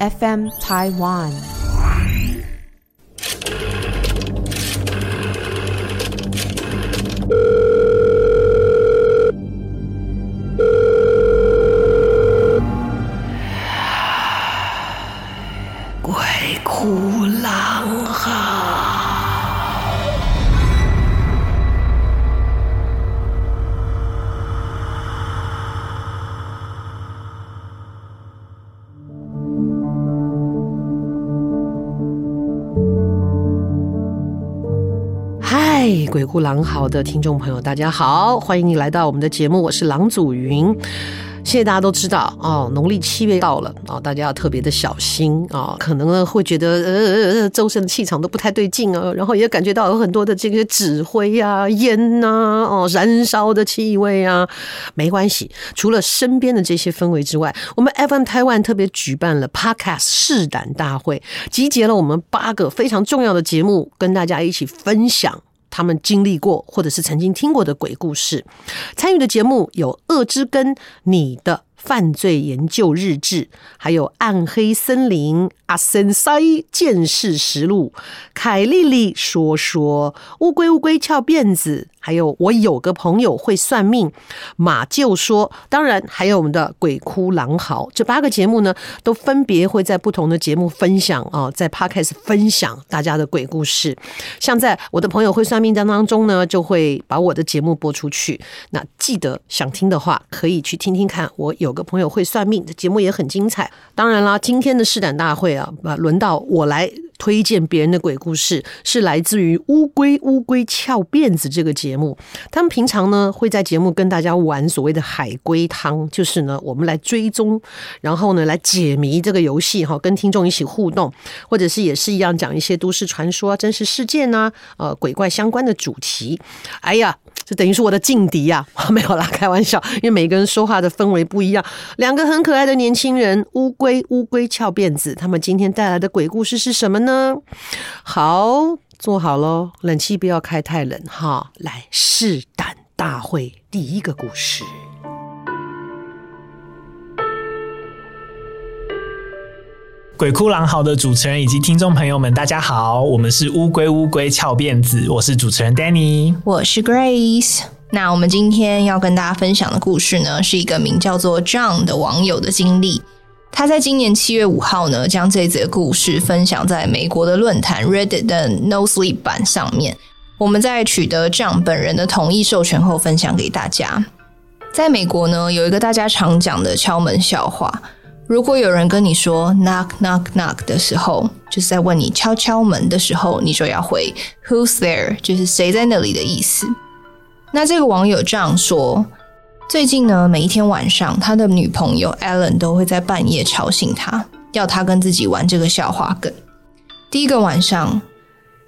FM Taiwan。嗨，鬼哭狼嚎的听众朋友，大家好，欢迎你来到我们的节目，我是郎祖筠。现在大家都知道哦，农历七月到了哦，大家要特别的小心啊、哦，可能呢会觉得呃呃呃，周身的气场都不太对劲啊，然后也感觉到有很多的这个纸灰啊、烟呐、哦，燃烧的气味啊。没关系，除了身边的这些氛围之外，我们 FM Taiwan 特别举办了 Podcast 试胆大会，集结了我们八个非常重要的节目，跟大家一起分享。他们经历过或者是曾经听过的鬼故事，参与的节目有《恶之根》、你的犯罪研究日志，还有《暗黑森林》、阿森塞见识实录、凯莉莉说说、乌龟乌龟翘辫子。还有我有个朋友会算命，马厩说，当然还有我们的鬼哭狼嚎，这八个节目呢，都分别会在不同的节目分享啊，在 Podcast 分享大家的鬼故事。像在我的朋友会算命当当中呢，就会把我的节目播出去。那记得想听的话，可以去听听看。我有个朋友会算命这节目也很精彩。当然啦，今天的试胆大会啊，啊，轮到我来。推荐别人的鬼故事是来自于乌龟乌龟翘辫子这个节目。他们平常呢会在节目跟大家玩所谓的海龟汤，就是呢我们来追踪，然后呢来解谜这个游戏哈，跟听众一起互动，或者是也是一样讲一些都市传说、真实事件呐、呃鬼怪相关的主题。哎呀。这等于是我的劲敌呀，没有啦，开玩笑，因为每个人说话的氛围不一样。两个很可爱的年轻人，乌龟乌龟翘辫子，他们今天带来的鬼故事是什么呢？好，坐好喽，冷气不要开太冷哈。来，试胆大会第一个故事。鬼哭狼嚎的主持人以及听众朋友们，大家好，我们是乌龟乌龟翘辫子，我是主持人 Danny，我是 Grace。那我们今天要跟大家分享的故事呢，是一个名叫做 John 的网友的经历。他在今年七月五号呢，将这则故事分享在美国的论坛 Reddit 的 No Sleep 版上面。我们在取得 John 本人的同意授权后，分享给大家。在美国呢，有一个大家常讲的敲门笑话。如果有人跟你说 knock knock knock 的时候，就是在问你敲敲门的时候，你就要回 Who's there？就是谁在那里的意思。那这个网友这样说：最近呢，每一天晚上，他的女朋友 Ellen 都会在半夜吵醒他，要他跟自己玩这个笑话梗。第一个晚上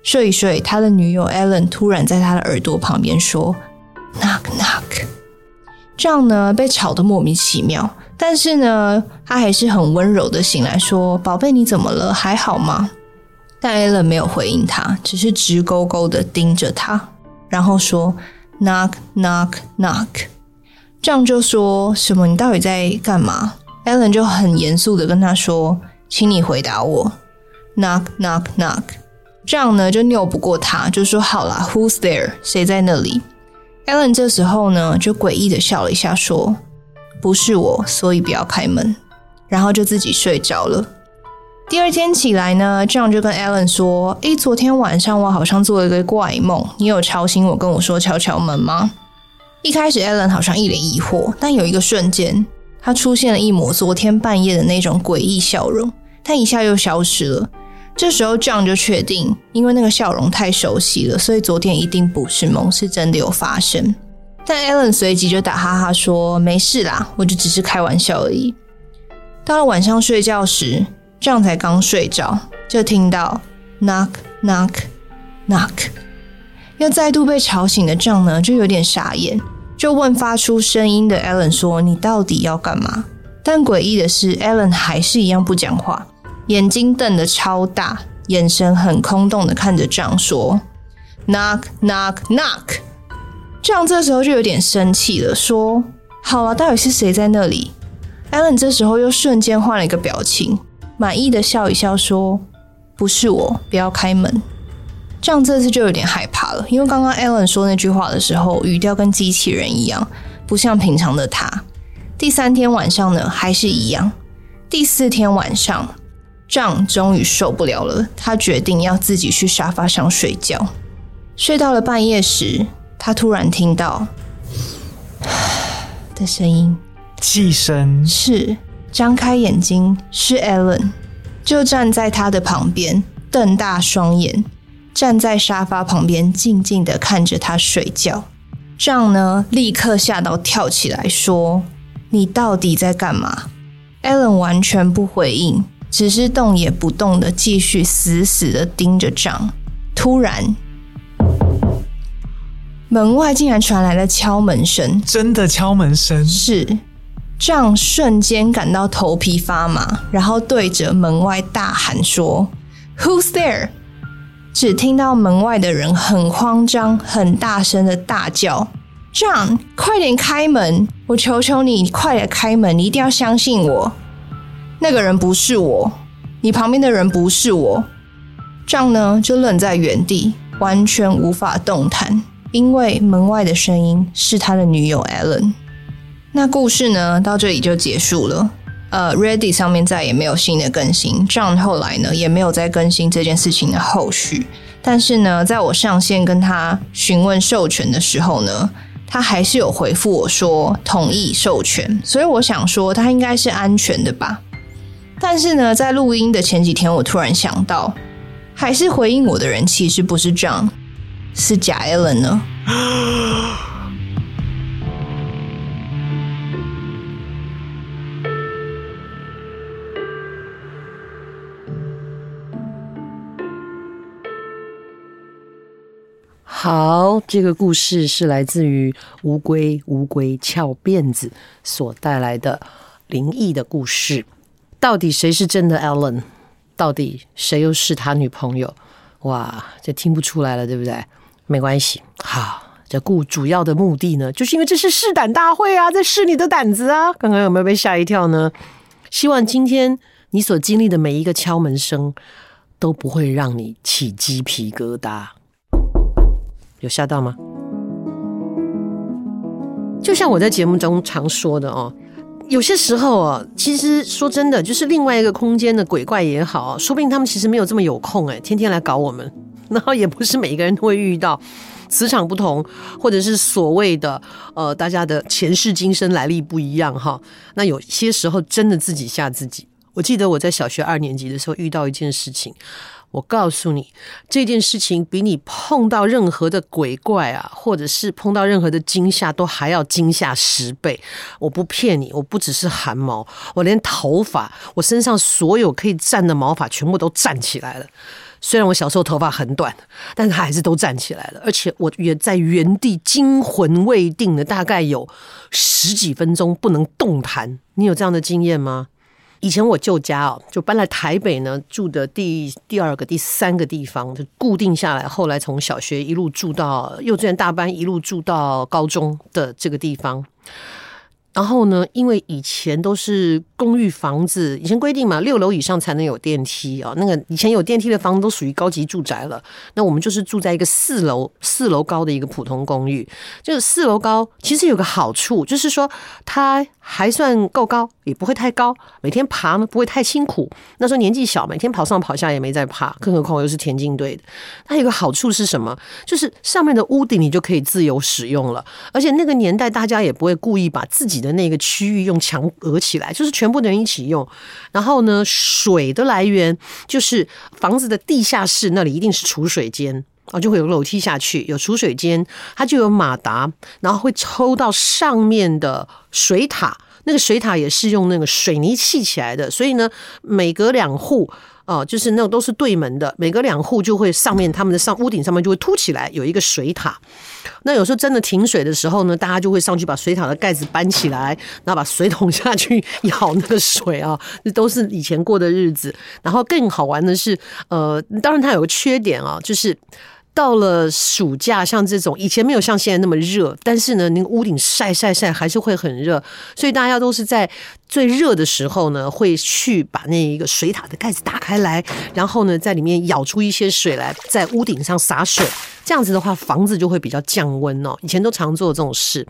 睡一睡，他的女友 Ellen 突然在他的耳朵旁边说 knock knock，这样呢被吵得莫名其妙。但是呢，他还是很温柔的醒来说：“宝贝，你怎么了？还好吗？”但 Allen 没有回应他，只是直勾勾的盯着他，然后说：“Knock, knock, knock。”这样就说什么？你到底在干嘛？Allen 就很严肃的跟他说：“请你回答我。”Knock, knock, knock。这样呢就拗不过他，就说：“好啦，Who's there？谁在那里？”Allen 这时候呢就诡异的笑了一下，说。不是我，所以不要开门，然后就自己睡着了。第二天起来呢，John 就跟 Ellen 说：“诶，昨天晚上我好像做了一个怪梦，你有吵醒我，跟我说敲敲门吗？”一开始 Ellen 好像一脸疑惑，但有一个瞬间，他出现了一抹昨天半夜的那种诡异笑容，但一下又消失了。这时候 John 就确定，因为那个笑容太熟悉了，所以昨天一定不是梦，是真的有发生。但 Ellen 随即就打哈哈说：“没事啦，我就只是开玩笑而已。”到了晚上睡觉时，John 才刚睡着，就听到 knock knock knock，又再度被吵醒的账呢，就有点傻眼，就问发出声音的 Ellen 说：“你到底要干嘛？”但诡异的是，Ellen 还是一样不讲话，眼睛瞪得超大，眼神很空洞的看着 John 说：“knock knock knock。” John 这时候就有点生气了，说：“好了，到底是谁在那里？”Ellen 这时候又瞬间换了一个表情，满意的笑一笑，说：“不是我，不要开门。”这样这次就有点害怕了，因为刚刚 Alan 说那句话的时候，语调跟机器人一样，不像平常的他。第三天晚上呢，还是一样。第四天晚上张终于受不了了，他决定要自己去沙发上睡觉。睡到了半夜时，他突然听到的声音，气声是张开眼睛，是 Allen，就站在他的旁边，瞪大双眼。站在沙发旁边，静静的看着他睡觉。John 呢，立刻吓到跳起来，说：“你到底在干嘛？”Allen 完全不回应，只是动也不动的继续死死的盯着 John。突然，门外竟然传来了敲门声，真的敲门声。是 John 瞬间感到头皮发麻，然后对着门外大喊说：“Who's there？” 只听到门外的人很慌张、很大声的大叫：“John，快点开门！我求求你，你快点开门！你一定要相信我，那个人不是我，你旁边的人不是我。”John 呢，就愣在原地，完全无法动弹，因为门外的声音是他的女友 Ellen。那故事呢，到这里就结束了。呃，Reddit 上面再也没有新的更新，John 后来呢也没有再更新这件事情的后续。但是呢，在我上线跟他询问授权的时候呢，他还是有回复我说同意授权，所以我想说他应该是安全的吧。但是呢，在录音的前几天，我突然想到，还是回应我的人其实不是 John，是假 Ellen 呢。好，这个故事是来自于乌龟乌龟翘辫子所带来的灵异的故事。到底谁是真的 Alan？到底谁又是他女朋友？哇，这听不出来了，对不对？没关系。好，这故主要的目的呢，就是因为这是试胆大会啊，在试你的胆子啊。刚刚有没有被吓一跳呢？希望今天你所经历的每一个敲门声都不会让你起鸡皮疙瘩。有吓到吗？就像我在节目中常说的哦，有些时候哦，其实说真的，就是另外一个空间的鬼怪也好，说不定他们其实没有这么有空哎，天天来搞我们。然后也不是每一个人都会遇到，磁场不同，或者是所谓的呃，大家的前世今生来历不一样哈。那有些时候真的自己吓自己。我记得我在小学二年级的时候遇到一件事情。我告诉你，这件事情比你碰到任何的鬼怪啊，或者是碰到任何的惊吓，都还要惊吓十倍。我不骗你，我不只是汗毛，我连头发，我身上所有可以站的毛发全部都站起来了。虽然我小时候头发很短，但是他还是都站起来了。而且我也在原地惊魂未定的，大概有十几分钟不能动弹。你有这样的经验吗？以前我舅家哦，就搬来台北呢，住的第第二个、第三个地方就固定下来。后来从小学一路住到幼稚园大班，一路住到高中的这个地方。然后呢，因为以前都是公寓房子，以前规定嘛，六楼以上才能有电梯啊。那个以前有电梯的房子都属于高级住宅了。那我们就是住在一个四楼四楼高的一个普通公寓。就是四楼高，其实有个好处，就是说它还算够高，也不会太高。每天爬呢不会太辛苦。那时候年纪小，每天跑上跑下也没在怕。更何况又是田径队的。它有个好处是什么？就是上面的屋顶你就可以自由使用了。而且那个年代大家也不会故意把自己的那个区域用墙隔起来，就是全部的人一起用。然后呢，水的来源就是房子的地下室那里一定是储水间啊，就会有楼梯下去，有储水间，它就有马达，然后会抽到上面的水塔。那个水塔也是用那个水泥砌起来的，所以呢，每隔两户。哦，就是那种都是对门的，每隔两户就会上面他们的上屋顶上面就会凸起来有一个水塔。那有时候真的停水的时候呢，大家就会上去把水塔的盖子搬起来，然后把水桶下去舀那个水啊，这都是以前过的日子。然后更好玩的是，呃，当然它有个缺点啊，就是到了暑假，像这种以前没有像现在那么热，但是呢，那个屋顶晒晒晒还是会很热，所以大家都是在最热的时候呢，会去把那一个水塔的盖子打开来，然后呢，在里面舀出一些水来，在屋顶上洒水，这样子的话，房子就会比较降温哦。以前都常做这种事，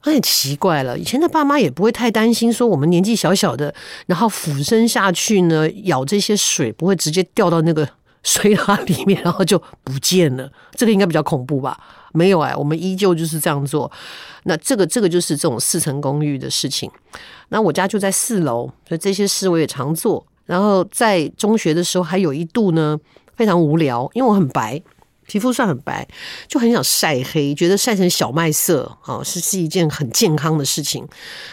很奇怪了。以前的爸妈也不会太担心，说我们年纪小小的，然后俯身下去呢，舀这些水不会直接掉到那个。水塔里面，然后就不见了。这个应该比较恐怖吧？没有哎，我们依旧就是这样做。那这个这个就是这种四层公寓的事情。那我家就在四楼，所以这些事我也常做。然后在中学的时候，还有一度呢非常无聊，因为我很白，皮肤算很白，就很想晒黑，觉得晒成小麦色啊是是一件很健康的事情。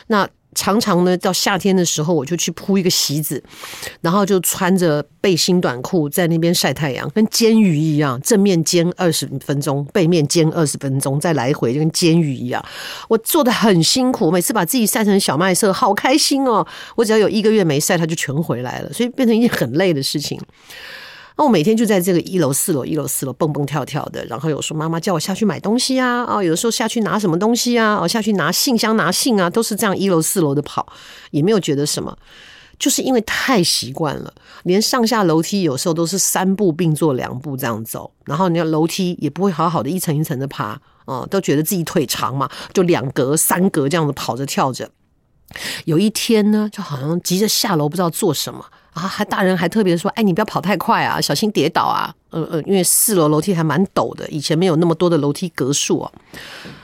那常常呢，到夏天的时候，我就去铺一个席子，然后就穿着背心短裤在那边晒太阳，跟煎鱼一样，正面煎二十分钟，背面煎二十分钟，再来回就跟煎鱼一样。我做得很辛苦，每次把自己晒成小麦色，好开心哦！我只要有一个月没晒，它就全回来了，所以变成一件很累的事情。那我每天就在这个一楼、四楼、一楼、四楼蹦蹦跳跳的，然后有时候妈妈叫我下去买东西啊，啊，有的时候下去拿什么东西啊，哦，下去拿信箱、拿信啊，都是这样一楼、四楼的跑，也没有觉得什么，就是因为太习惯了，连上下楼梯有时候都是三步并作两步这样走，然后你要楼梯也不会好好的一层一层的爬，哦，都觉得自己腿长嘛，就两格、三格这样子跑着跳着。有一天呢，就好像急着下楼，不知道做什么。啊，还大人还特别说，哎，你不要跑太快啊，小心跌倒啊。呃呃，因为四楼楼梯还蛮陡的，以前没有那么多的楼梯格数哦。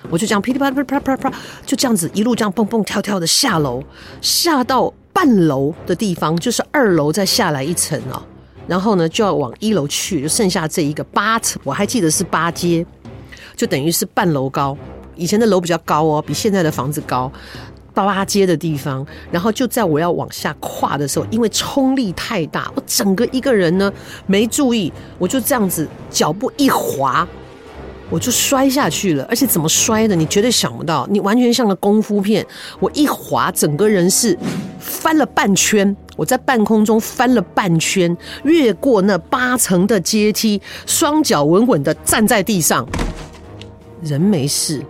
我就这样噼里啪啦啪啪啪啪，就这样子一路这样蹦蹦跳跳的下楼，下到半楼的地方，就是二楼再下来一层哦。然后呢，就要往一楼去，就剩下这一个八层，我还记得是八阶，就等于是半楼高。以前的楼比较高哦，比现在的房子高。八阶的地方，然后就在我要往下跨的时候，因为冲力太大，我整个一个人呢没注意，我就这样子脚步一滑，我就摔下去了。而且怎么摔的，你绝对想不到，你完全像个功夫片。我一滑，整个人是翻了半圈，我在半空中翻了半圈，越过那八层的阶梯，双脚稳稳的站在地上，人没事。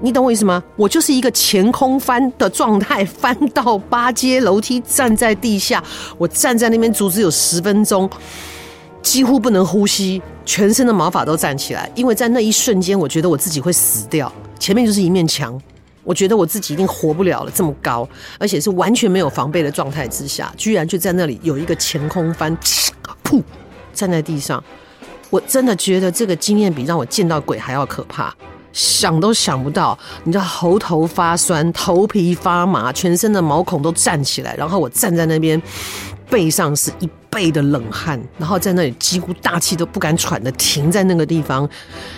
你懂我意思吗？我就是一个前空翻的状态，翻到八阶楼梯，站在地下，我站在那边足足有十分钟，几乎不能呼吸，全身的毛发都站起来，因为在那一瞬间，我觉得我自己会死掉。前面就是一面墙，我觉得我自己一定活不了了，这么高，而且是完全没有防备的状态之下，居然就在那里有一个前空翻，噗，站在地上，我真的觉得这个经验比让我见到鬼还要可怕。想都想不到，你知道喉头发酸、头皮发麻、全身的毛孔都站起来，然后我站在那边，背上是一背的冷汗，然后在那里几乎大气都不敢喘的停在那个地方。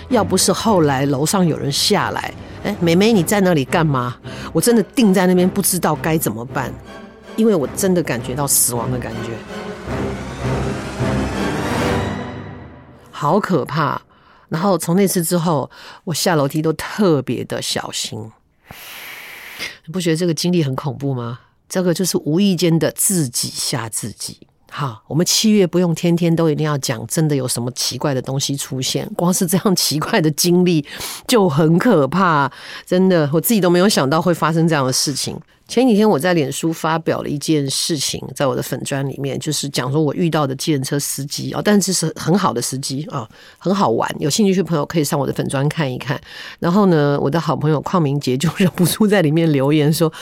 要不是后来楼上有人下来，哎，妹妹你在那里干嘛？我真的定在那边不知道该怎么办，因为我真的感觉到死亡的感觉，好可怕。然后从那次之后，我下楼梯都特别的小心。你不觉得这个经历很恐怖吗？这个就是无意间的自己吓自己。好，我们七月不用天天都一定要讲，真的有什么奇怪的东西出现，光是这样奇怪的经历就很可怕。真的，我自己都没有想到会发生这样的事情。前几天我在脸书发表了一件事情，在我的粉砖里面，就是讲说我遇到的计程车司机啊，但是是很好的司机啊，很好玩。有兴趣的朋友可以上我的粉砖看一看。然后呢，我的好朋友邝明杰就忍不住在里面留言说：“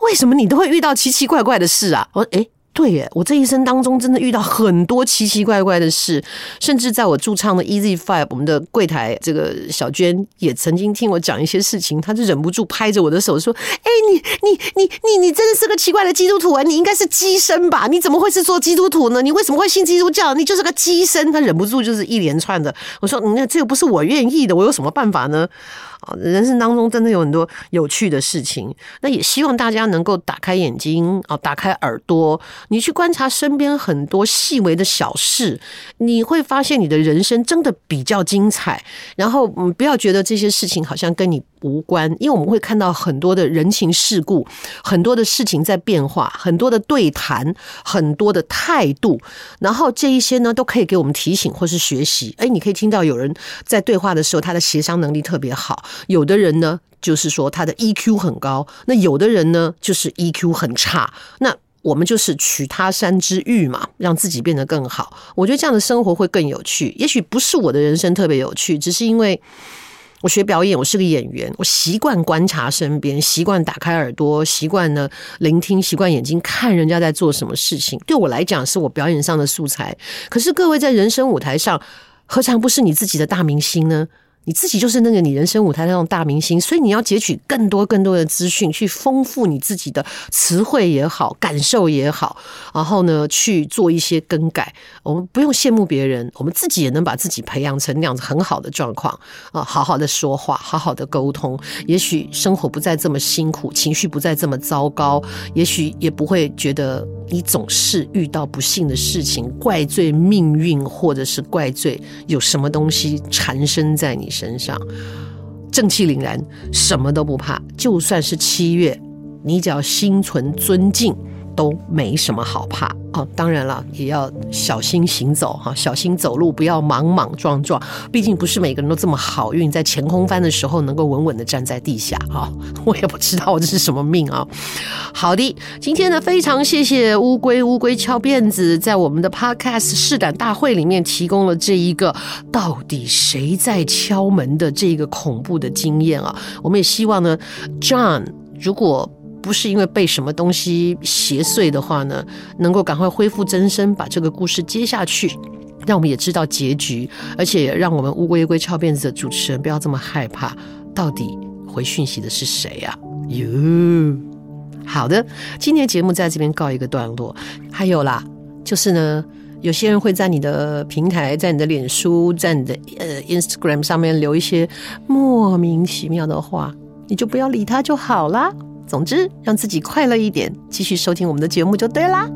为什么你都会遇到奇奇怪怪的事啊？”我说：“诶。”对耶，我这一生当中真的遇到很多奇奇怪怪的事，甚至在我驻唱的 Easy Five，我们的柜台这个小娟也曾经听我讲一些事情，她就忍不住拍着我的手说：“哎，你你你你你真的是个奇怪的基督徒啊！你应该是鸡身吧？你怎么会是做基督徒呢？你为什么会信基督教？你就是个鸡身。”她忍不住就是一连串的，我说：“那这个不是我愿意的，我有什么办法呢？”啊人生当中真的有很多有趣的事情，那也希望大家能够打开眼睛啊，打开耳朵，你去观察身边很多细微的小事，你会发现你的人生真的比较精彩。然后，嗯，不要觉得这些事情好像跟你无关，因为我们会看到很多的人情世故，很多的事情在变化，很多的对谈，很多的态度。然后这一些呢，都可以给我们提醒或是学习。哎，你可以听到有人在对话的时候，他的协商能力特别好；有的人呢，就是说他的 EQ 很高；那有的人呢，就是 EQ 很差。那我们就是取他山之玉嘛，让自己变得更好。我觉得这样的生活会更有趣。也许不是我的人生特别有趣，只是因为我学表演，我是个演员，我习惯观察身边，习惯打开耳朵，习惯呢聆听，习惯眼睛看人家在做什么事情。对我来讲，是我表演上的素材。可是各位在人生舞台上，何尝不是你自己的大明星呢？你自己就是那个你人生舞台的那种大明星，所以你要截取更多更多的资讯，去丰富你自己的词汇也好，感受也好，然后呢去做一些更改。我们不用羡慕别人，我们自己也能把自己培养成那样子很好的状况啊！好好的说话，好好的沟通，也许生活不再这么辛苦，情绪不再这么糟糕，也许也不会觉得你总是遇到不幸的事情，怪罪命运，或者是怪罪有什么东西缠身在你身上，正气凛然，什么都不怕。就算是七月，你只要心存尊敬，都没什么好怕。哦，当然了，也要小心行走哈，小心走路，不要莽莽撞撞。毕竟不是每个人都这么好运，在前空翻的时候能够稳稳的站在地下啊。我也不知道我这是什么命啊。好的，今天呢，非常谢谢乌龟乌龟翘辫子在我们的 Podcast 试胆大会里面提供了这一个到底谁在敲门的这个恐怖的经验啊。我们也希望呢，John 如果。不是因为被什么东西邪祟的话呢，能够赶快恢复真身，把这个故事接下去，让我们也知道结局，而且也让我们乌龟乌龟翘辫子的主持人不要这么害怕。到底回讯息的是谁呀？哟，好的，今天的节目在这边告一个段落。还有啦，就是呢，有些人会在你的平台，在你的脸书，在你的呃 Instagram 上面留一些莫名其妙的话，你就不要理他就好啦。总之，让自己快乐一点，继续收听我们的节目就对啦。